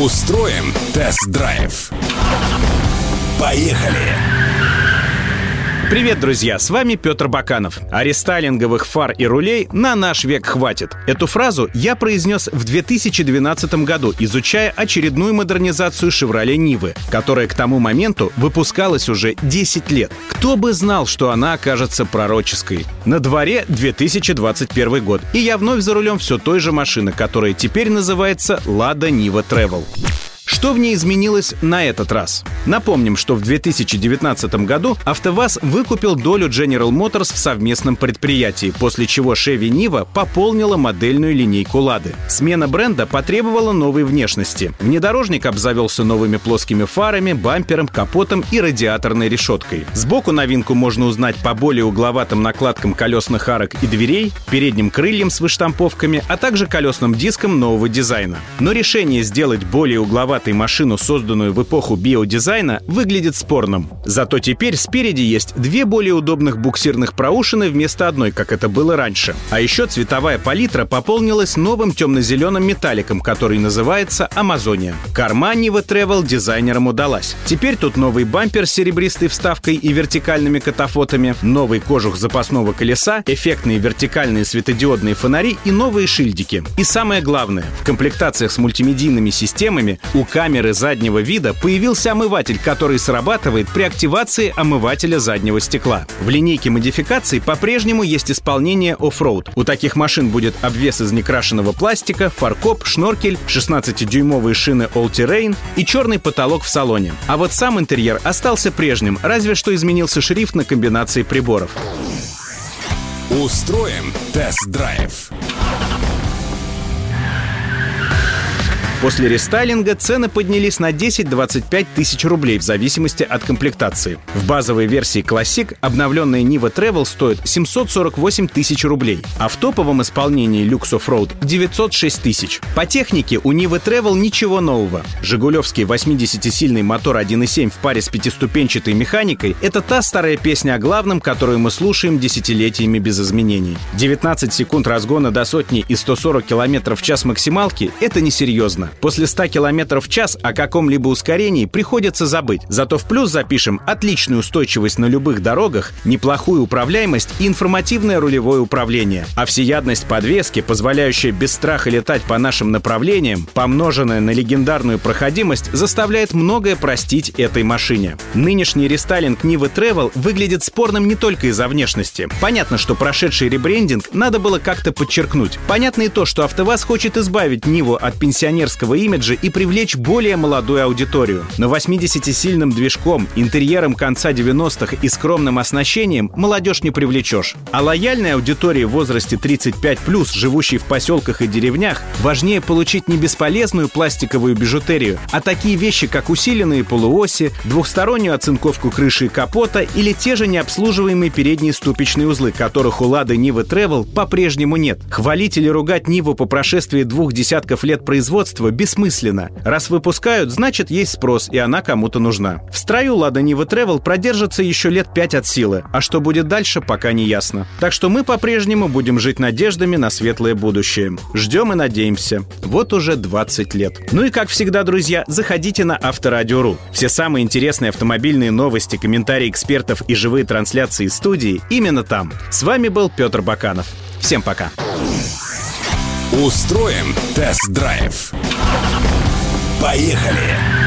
Устроим тест-драйв. Поехали! Привет, друзья! С вами Петр Баканов. А фар и рулей на наш век хватит. Эту фразу я произнес в 2012 году, изучая очередную модернизацию «Шевроле Нивы», которая к тому моменту выпускалась уже 10 лет. Кто бы знал, что она окажется пророческой. На дворе 2021 год, и я вновь за рулем все той же машины, которая теперь называется «Лада Нива Travel». Что в ней изменилось на этот раз? Напомним, что в 2019 году АвтоВАЗ выкупил долю General Motors в совместном предприятии, после чего Chevy Niva пополнила модельную линейку «Лады». Смена бренда потребовала новой внешности. Внедорожник обзавелся новыми плоскими фарами, бампером, капотом и радиаторной решеткой. Сбоку новинку можно узнать по более угловатым накладкам колесных арок и дверей, передним крыльям с выштамповками, а также колесным диском нового дизайна. Но решение сделать более угловатый этой машину, созданную в эпоху биодизайна, выглядит спорным. Зато теперь спереди есть две более удобных буксирных проушины вместо одной, как это было раньше. А еще цветовая палитра пополнилась новым темно-зеленым металликом, который называется Амазония. Корма Нива Travel дизайнерам удалась. Теперь тут новый бампер с серебристой вставкой и вертикальными катафотами, новый кожух запасного колеса, эффектные вертикальные светодиодные фонари и новые шильдики. И самое главное, в комплектациях с мультимедийными системами у камеры заднего вида появился омыватель, который срабатывает при активации омывателя заднего стекла. В линейке модификаций по-прежнему есть исполнение оффроуд. У таких машин будет обвес из некрашенного пластика, фаркоп, шноркель, 16-дюймовые шины All Terrain и черный потолок в салоне. А вот сам интерьер остался прежним, разве что изменился шрифт на комбинации приборов. Устроим тест-драйв. После рестайлинга цены поднялись на 10-25 тысяч рублей в зависимости от комплектации. В базовой версии Classic обновленная Niva Travel стоит 748 тысяч рублей, а в топовом исполнении Lux Offroad 906 тысяч. По технике у Niva Travel ничего нового. Жигулевский 80-сильный мотор 1.7 в паре с пятиступенчатой механикой — это та старая песня о главном, которую мы слушаем десятилетиями без изменений. 19 секунд разгона до сотни и 140 км в час максималки — это несерьезно. После 100 км в час о каком-либо ускорении приходится забыть. Зато в плюс запишем отличную устойчивость на любых дорогах, неплохую управляемость и информативное рулевое управление. А всеядность подвески, позволяющая без страха летать по нашим направлениям, помноженная на легендарную проходимость, заставляет многое простить этой машине. Нынешний рестайлинг Нивы Travel выглядит спорным не только из-за внешности. Понятно, что прошедший ребрендинг надо было как-то подчеркнуть. Понятно и то, что АвтоВАЗ хочет избавить Ниву от пенсионерского брендовского имиджа и привлечь более молодую аудиторию. Но 80-сильным движком, интерьером конца 90-х и скромным оснащением молодежь не привлечешь. А лояльной аудитории в возрасте 35+, живущей в поселках и деревнях, важнее получить не бесполезную пластиковую бижутерию, а такие вещи, как усиленные полуоси, двухстороннюю оцинковку крыши и капота или те же необслуживаемые передние ступичные узлы, которых у Лады Нивы Travel по-прежнему нет. Хвалить или ругать Ниву по прошествии двух десятков лет производства бессмысленно. Раз выпускают, значит есть спрос, и она кому-то нужна. В строю Лада Нива Travel продержится еще лет пять от силы, а что будет дальше, пока не ясно. Так что мы по-прежнему будем жить надеждами на светлое будущее. Ждем и надеемся. Вот уже 20 лет. Ну и как всегда, друзья, заходите на Авторадио.ру. Все самые интересные автомобильные новости, комментарии экспертов и живые трансляции студии именно там. С вами был Петр Баканов. Всем пока. Устроим тест-драйв. Поехали!